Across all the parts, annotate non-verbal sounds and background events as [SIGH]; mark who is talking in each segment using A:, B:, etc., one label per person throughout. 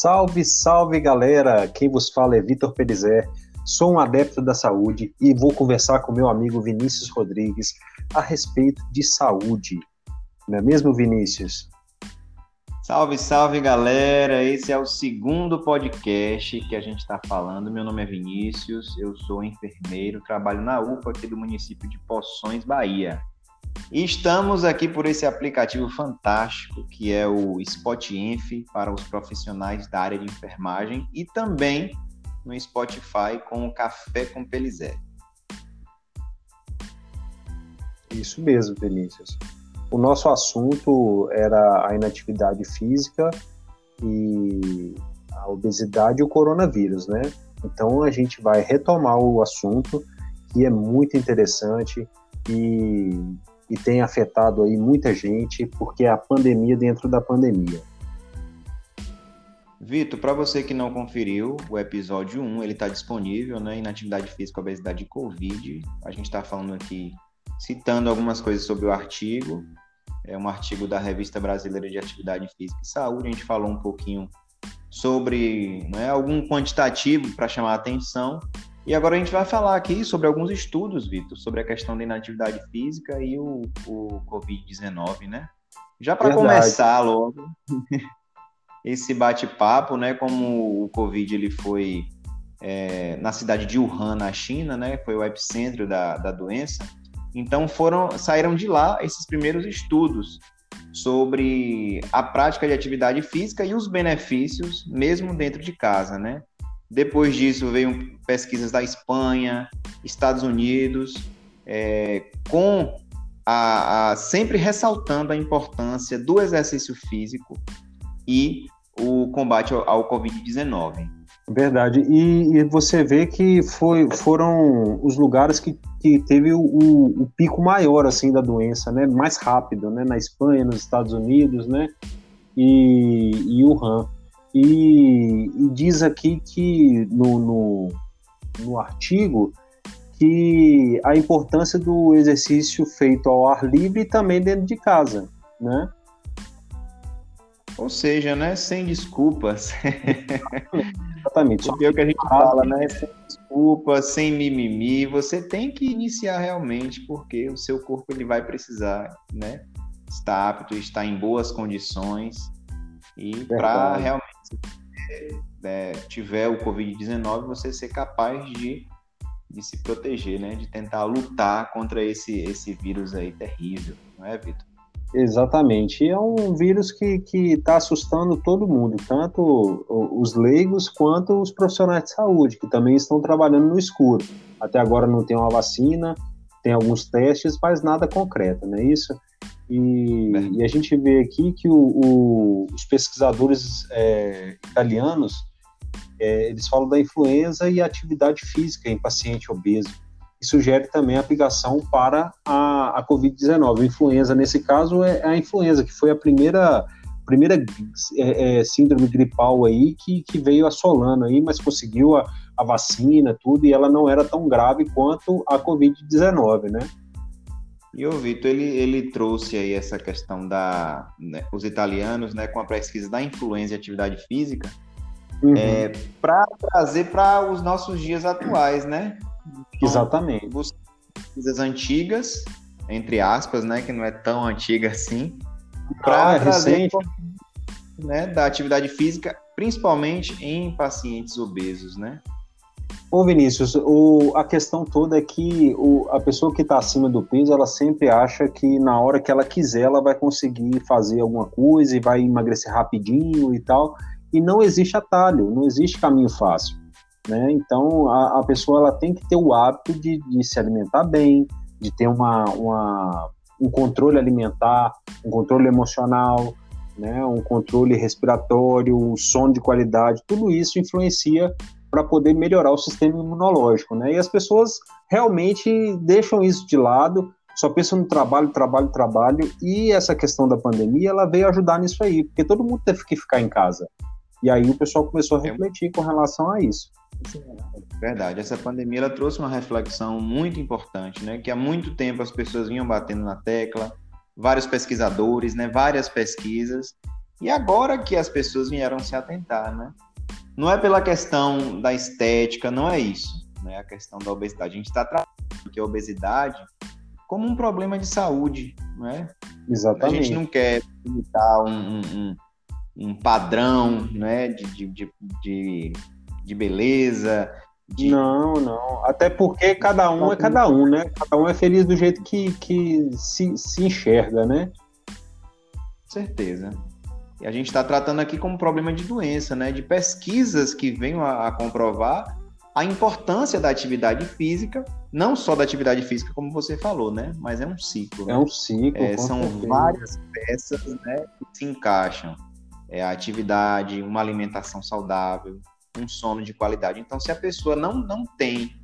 A: Salve, salve galera! Quem vos fala é Vitor Pelizé, sou um adepto da saúde e vou conversar com meu amigo Vinícius Rodrigues a respeito de saúde. Não é mesmo, Vinícius?
B: Salve, salve galera! Esse é o segundo podcast que a gente está falando. Meu nome é Vinícius, eu sou enfermeiro, trabalho na UPA aqui do município de Poções, Bahia. E estamos aqui por esse aplicativo fantástico que é o Spotinf para os profissionais da área de enfermagem e também no Spotify com o Café com Pelizé.
A: Isso mesmo, Vinícius. O nosso assunto era a inatividade física e a obesidade e o coronavírus, né? Então a gente vai retomar o assunto que é muito interessante e e tem afetado aí muita gente, porque é a pandemia dentro da pandemia.
B: Vitor, para você que não conferiu o episódio 1, ele está disponível né, atividade física, obesidade e Covid. A gente está falando aqui, citando algumas coisas sobre o artigo. É um artigo da Revista Brasileira de Atividade Física e Saúde. A gente falou um pouquinho sobre né, algum quantitativo para chamar a atenção e agora a gente vai falar aqui sobre alguns estudos, Vitor, sobre a questão da inatividade física e o, o Covid-19, né? Já para começar logo [LAUGHS] esse bate-papo, né? Como o Covid ele foi é, na cidade de Wuhan, na China, né? Foi o epicentro da, da doença. Então foram saíram de lá esses primeiros estudos sobre a prática de atividade física e os benefícios mesmo dentro de casa, né? Depois disso, veio pesquisas da Espanha, Estados Unidos, é, com a, a, sempre ressaltando a importância do exercício físico e o combate ao, ao Covid-19.
A: Verdade. E, e, você vê que foi, foram os lugares que, que teve o, o, o, pico maior assim da doença, né? Mais rápido, né? Na Espanha, nos Estados Unidos, né? E, e Wuhan. E, e diz aqui que no, no, no artigo que a importância do exercício feito ao ar livre e também dentro de casa, né?
B: Ou seja, né, sem desculpas.
A: Exatamente.
B: É o que a gente fala, né, sem desculpas, sem mimimi, você tem que iniciar realmente, porque o seu corpo ele vai precisar, né, estar apto, estar em boas condições e para realmente é, tiver o Covid-19, você ser capaz de, de se proteger, né? De tentar lutar contra esse, esse vírus aí terrível, não é, Vitor?
A: Exatamente. É um vírus que está assustando todo mundo, tanto os leigos quanto os profissionais de saúde, que também estão trabalhando no escuro. Até agora não tem uma vacina, tem alguns testes, mas nada concreto, não é isso? E, e a gente vê aqui que o, o, os pesquisadores é, italianos é, eles falam da influenza e atividade física em paciente obeso. E sugere também a aplicação para a, a Covid-19. A influenza, nesse caso, é a influenza, que foi a primeira, primeira é, é, síndrome gripal aí que, que veio assolando aí, mas conseguiu a, a vacina, tudo, e ela não era tão grave quanto a Covid-19, né?
B: E o Vitor, ele, ele trouxe aí essa questão da né, os italianos, né, com a pesquisa da influenza e atividade física, uhum. é, para trazer para os nossos dias atuais, né?
A: Então, Exatamente.
B: Pesquisas antigas, entre aspas, né, que não é tão antiga assim, para ah, é trazer recente. né, da atividade física, principalmente em pacientes obesos, né?
A: Ô Vinícius, o, a questão toda é que o, a pessoa que está acima do peso, ela sempre acha que na hora que ela quiser, ela vai conseguir fazer alguma coisa e vai emagrecer rapidinho e tal. E não existe atalho, não existe caminho fácil. Né? Então a, a pessoa ela tem que ter o hábito de, de se alimentar bem, de ter uma, uma, um controle alimentar, um controle emocional, né? um controle respiratório, um sono de qualidade, tudo isso influencia para poder melhorar o sistema imunológico, né? E as pessoas realmente deixam isso de lado, só pensam no trabalho, trabalho, trabalho, e essa questão da pandemia, ela veio ajudar nisso aí, porque todo mundo teve que ficar em casa. E aí o pessoal começou a refletir com relação a isso.
B: Verdade, essa pandemia ela trouxe uma reflexão muito importante, né? Que há muito tempo as pessoas vinham batendo na tecla, vários pesquisadores, né? Várias pesquisas, E agora que as pessoas vieram se atentar, né? Não é pela questão da estética, não é isso, né? A questão da obesidade. A gente está tratando que a obesidade como um problema de saúde, não é?
A: Exatamente.
B: A gente não quer imitar um, um, um padrão, né? De, de, de, de beleza,
A: de... Não, não. Até porque cada um é cada um, né? Cada um é feliz do jeito que, que se, se enxerga, né?
B: Certeza. E a gente está tratando aqui como problema de doença, né? De pesquisas que venham a, a, comprovar a importância da atividade física, não só da atividade física, como você falou, né? Mas é um ciclo.
A: Né? É um ciclo. É,
B: são certeza. várias peças né, que se encaixam. É a atividade, uma alimentação saudável, um sono de qualidade. Então, se a pessoa não, não tem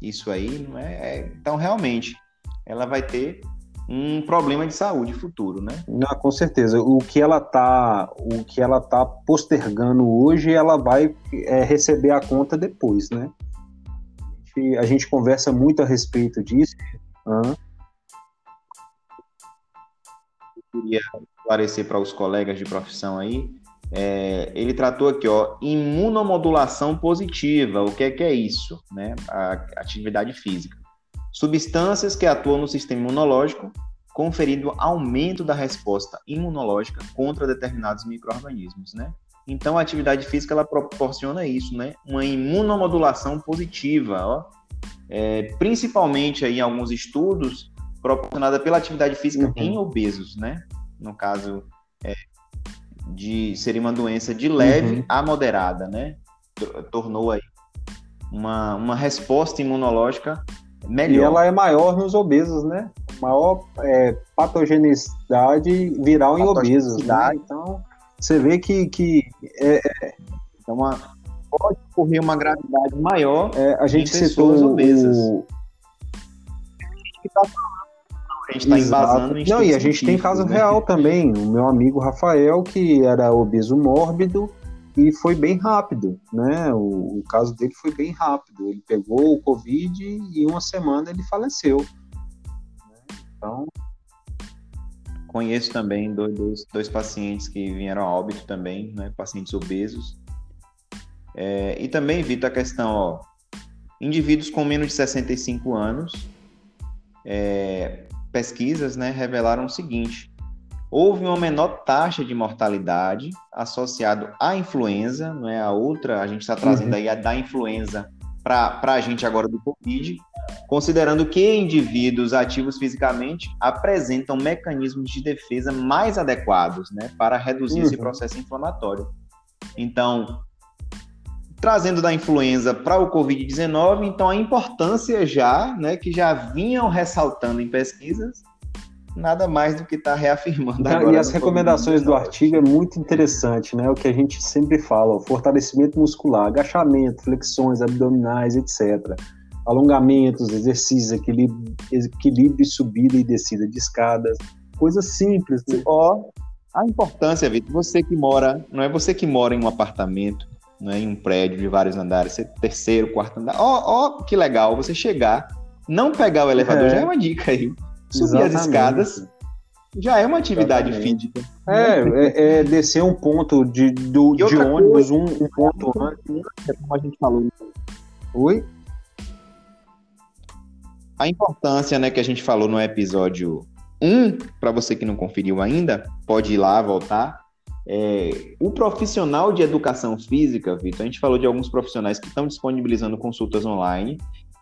B: isso aí, não é, é então realmente ela vai ter um problema de saúde futuro, né?
A: Não, com certeza. O que ela tá, o que ela tá postergando hoje, ela vai é, receber a conta depois, né? A gente, a gente conversa muito a respeito disso. Uhum.
B: Eu queria esclarecer para os colegas de profissão aí. É, ele tratou aqui, ó, imunomodulação positiva. O que é que é isso, né? A atividade física substâncias que atuam no sistema imunológico, conferindo aumento da resposta imunológica contra determinados micro-organismos, né? Então, a atividade física ela proporciona isso, né? Uma imunomodulação positiva, ó. É, principalmente aí, em alguns estudos proporcionada pela atividade física uhum. em obesos, né? No caso é, de seria uma doença de leve uhum. a moderada, né? Tornou aí uma, uma resposta imunológica melhor.
A: E ela é maior nos obesos, né? Maior é, patogenicidade viral em obesos. Né? Então, você vê que, que é, é,
B: é uma, pode ocorrer uma gravidade maior
A: é, a gente em citou obesas. O...
B: A gente está embasando
A: em Não, e a gente tem caso né? real também. O meu amigo Rafael, que era obeso mórbido, e foi bem rápido, né? O, o, caso dele foi bem rápido. Ele pegou o Covid e em uma semana ele faleceu. Né? Então.
B: Conheço também dois, dois, pacientes que vieram a óbito também, né? Pacientes obesos. É, e também, Vitor, a questão, ó, indivíduos com menos de 65 anos, é, pesquisas né, revelaram o seguinte: houve uma menor taxa de mortalidade associado à influenza, não é a outra, a gente está trazendo uhum. aí a da influenza para a gente agora do Covid, considerando que indivíduos ativos fisicamente apresentam mecanismos de defesa mais adequados né, para reduzir uhum. esse processo inflamatório. Então, trazendo da influenza para o Covid-19, então a importância já, né, que já vinham ressaltando em pesquisas, nada mais do que está reafirmando agora.
A: E as recomendações do artigo é muito interessante, né? O que a gente sempre fala, o fortalecimento muscular, agachamento, flexões abdominais, etc. Alongamentos, exercícios, equilíbrio, equilíbrio subida e descida de escadas, coisas simples. Né?
B: Ó, a importância, Vitor, você que mora, não é você que mora em um apartamento, né, em um prédio de vários andares, você terceiro, quarto andar. Ó, ó, que legal, você chegar, não pegar o elevador é. já é uma dica aí subir Exatamente. as escadas já é uma atividade Exatamente. física.
A: É, é, é, descer um ponto de, do, de ônibus, coisa, um, um ponto antes.
B: Como a gente falou.
A: Oi?
B: A importância né, que a gente falou no episódio 1, para você que não conferiu ainda, pode ir lá, voltar. É, o profissional de educação física, Vitor, a gente falou de alguns profissionais que estão disponibilizando consultas online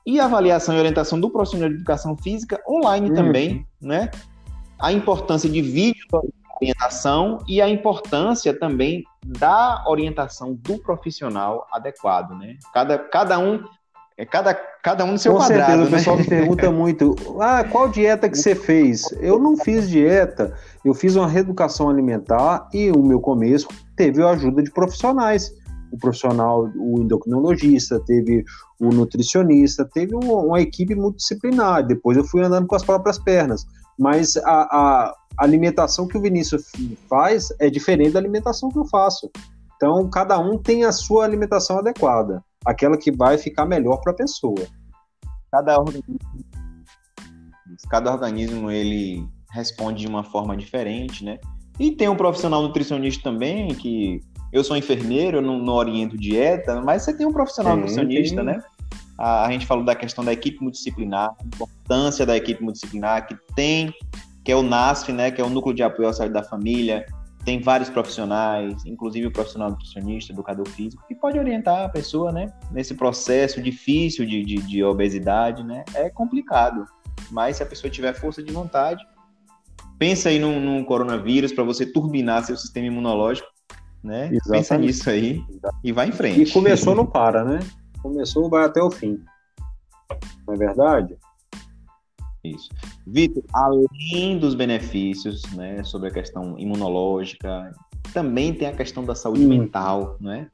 B: e avaliação e orientação do profissional de educação física online uhum. também, né? A importância de vídeo de orientação e a importância também da orientação do profissional adequado, né? Cada, cada um é cada, cada um no seu
A: Com
B: quadrado,
A: certeza,
B: né?
A: o pessoal me pergunta [LAUGHS] muito, ah, qual dieta que você fez? Eu não fiz dieta, eu fiz uma reeducação alimentar e o meu começo teve a ajuda de profissionais o profissional, o endocrinologista, teve o nutricionista, teve uma, equipe multidisciplinar. Depois eu fui andando com as próprias pernas. Mas a, a alimentação que o Vinícius faz é diferente da alimentação que eu faço. Então, cada um tem a sua alimentação adequada, aquela que vai ficar melhor para a pessoa.
B: Cada organismo, cada organismo ele responde de uma forma diferente, né? E tem um profissional nutricionista também, que eu sou enfermeiro, eu não, não oriento dieta, mas você tem um profissional nutricionista, né? A, a, gente falou da questão da equipe multidisciplinar, a importância da equipe multidisciplinar, que tem, que é o NASF, né? Que é o Núcleo de Apoio à Saúde da Família, tem vários profissionais, inclusive o profissional nutricionista, educador físico, que pode orientar a pessoa, né? Nesse processo difícil de, de, de obesidade, né? É complicado, mas se a pessoa tiver força de vontade, pensa aí num, num coronavírus para você turbinar seu sistema imunológico, né? Exatamente. Pensa nisso aí e vai em frente.
A: E começou não para, né? Começou, vai até o fim. Não é verdade?
B: Isso. Vitor, além dos benefícios, né, sobre a questão imunológica, também tem a questão da saúde hum. mental, né?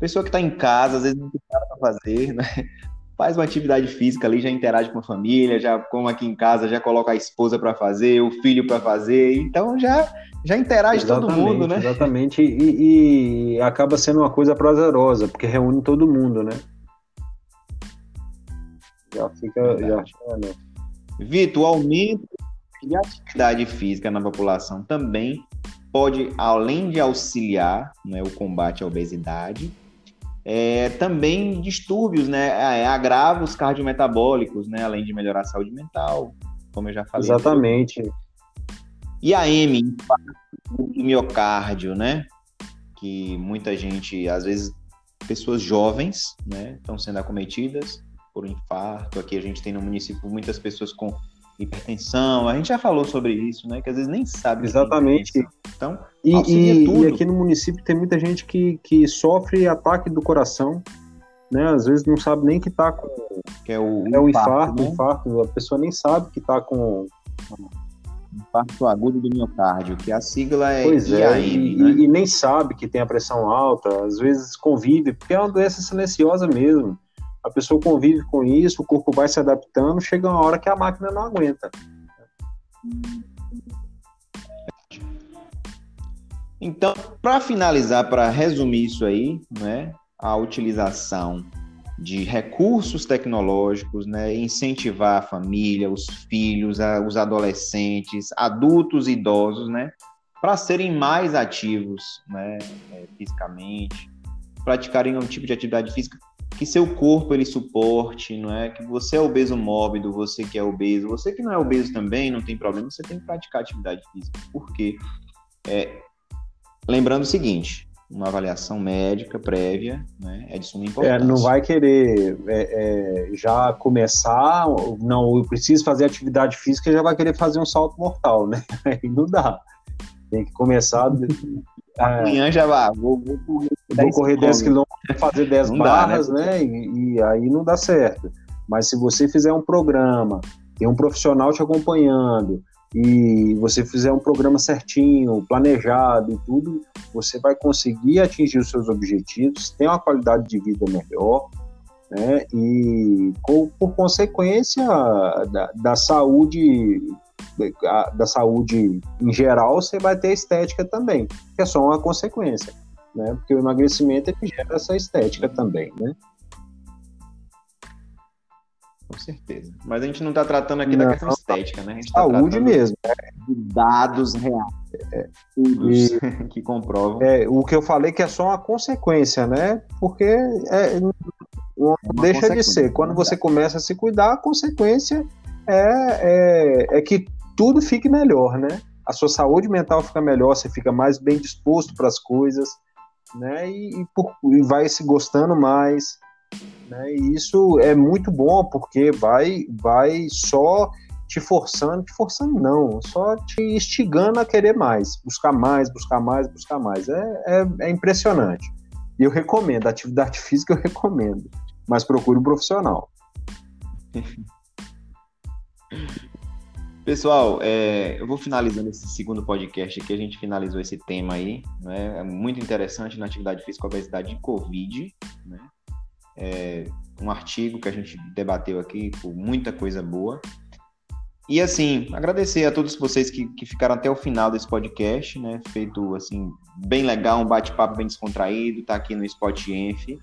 B: Pessoa que está em casa, às vezes não tem nada para fazer, né? Faz uma atividade física ali, já interage com a família, já como aqui em casa, já coloca a esposa para fazer, o filho para fazer, então já já interage exatamente, todo mundo, né?
A: Exatamente, e, e acaba sendo uma coisa prazerosa, porque reúne todo mundo, né? Já fica, Verdade. já, né?
B: Vitor, o aumento de atividade física na população também pode, além de auxiliar né, o combate à obesidade, é, também distúrbios, né, é, agravos cardiometabólicos, né, além de melhorar a saúde mental, como eu já falei.
A: Exatamente.
B: E a M, do miocárdio, né, que muita gente, às vezes, pessoas jovens, né, estão sendo acometidas, por infarto. Aqui a gente tem no município muitas pessoas com hipertensão. A gente já falou sobre isso, né? Que às vezes nem sabe.
A: Exatamente.
B: Então,
A: e, e, e, aqui no município tem muita gente que, que sofre ataque do coração, né? Às vezes não sabe nem que tá com.
B: Que é o,
A: é o infarto, né? infarto. A pessoa nem sabe que tá com.
B: Infarto agudo do miocárdio, que a sigla é
A: pois IAM, é, e, né? e nem sabe que tem a pressão alta, às vezes convive, porque é uma doença silenciosa mesmo a pessoa convive com isso, o corpo vai se adaptando, chega uma hora que a máquina não aguenta.
B: Então, para finalizar, para resumir isso aí, né, a utilização de recursos tecnológicos, né, incentivar a família, os filhos, os adolescentes, adultos idosos, né, para serem mais ativos, né, é, fisicamente, praticarem um tipo de atividade física que seu corpo ele suporte, não é? Que você é obeso mórbido, você que é obeso, você que não é obeso também, não tem problema, você tem que praticar atividade física. Por quê? É, lembrando o seguinte, uma avaliação médica prévia né, é de suma importância.
A: É, não vai querer é, é, já começar, não, eu preciso fazer atividade física, já vai querer fazer um salto mortal, né? [LAUGHS] Aí não dá. Tem que começar
B: é. [LAUGHS] Amanhã já vá, vou, vou correr
A: 10 vou correr 10 quilômetros, fazer 10 barras, dá, né? né? E, e, aí não dá certo. Mas se você fizer um programa, tem um profissional te acompanhando, e você fizer um programa certinho, planejado e tudo, você vai conseguir atingir os seus objetivos, ter uma qualidade de vida melhor, né? E por consequência da, da saúde da saúde em geral, você vai ter estética também, que é só uma consequência, né? Porque o emagrecimento gera essa estética também, né?
B: Com certeza. Mas a gente não está tratando aqui não, da questão estética, né? A
A: tá saúde mesmo.
B: De dados reais, é, e, [LAUGHS] que comprovam.
A: É, o que eu falei que é só uma consequência, né? Porque é, não deixa de ser. Quando você começa a se cuidar, a consequência é, é, é que tudo fique melhor, né? A sua saúde mental fica melhor, você fica mais bem disposto para as coisas, né? E, e, por, e, vai se gostando mais, né? E isso é muito bom porque vai, vai só te forçando, te forçando não, só te instigando a querer mais, buscar mais, buscar mais, buscar mais. É, é, é impressionante. E eu recomendo, atividade [LAUGHS] física eu recomendo, mas procure um profissional. [LAUGHS]
B: Pessoal, é, eu vou finalizando esse segundo podcast aqui. A gente finalizou esse tema aí, né? É muito interessante na atividade física obesidade de Covid, né? É um artigo que a gente debateu aqui com muita coisa boa. E assim, agradecer a todos vocês que, que ficaram até o final desse podcast, né? Feito assim, bem legal, um bate-papo bem descontraído, tá aqui no Spot Enf,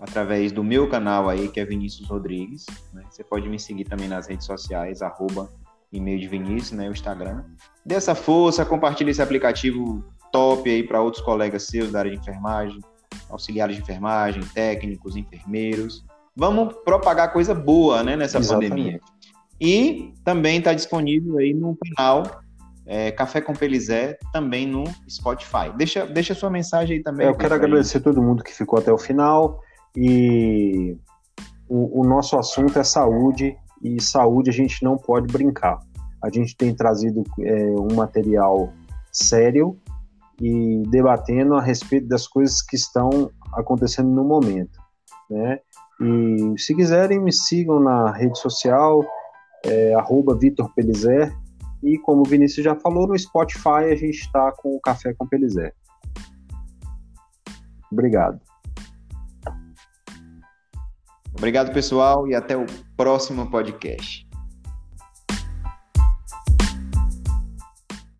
B: através do meu canal aí, que é Vinícius Rodrigues. Né? Você pode me seguir também nas redes sociais, arroba e-mail de Vinícius, né, o Instagram. Dê essa força, compartilhe esse aplicativo top aí para outros colegas seus da área de enfermagem, auxiliares de enfermagem, técnicos, enfermeiros. Vamos propagar coisa boa, né, nessa Exatamente. pandemia. E também está disponível aí no canal é, Café com Pelizé, também no Spotify. Deixa, deixa sua mensagem aí também.
A: É, eu quero agradecer a todo mundo que ficou até o final e o, o nosso assunto é saúde e saúde a gente não pode brincar. A gente tem trazido é, um material sério e debatendo a respeito das coisas que estão acontecendo no momento, né? E se quiserem me sigam na rede social é, e como o Vinícius já falou no Spotify a gente está com o Café com Pelizer. Obrigado.
B: Obrigado pessoal e até o próximo podcast.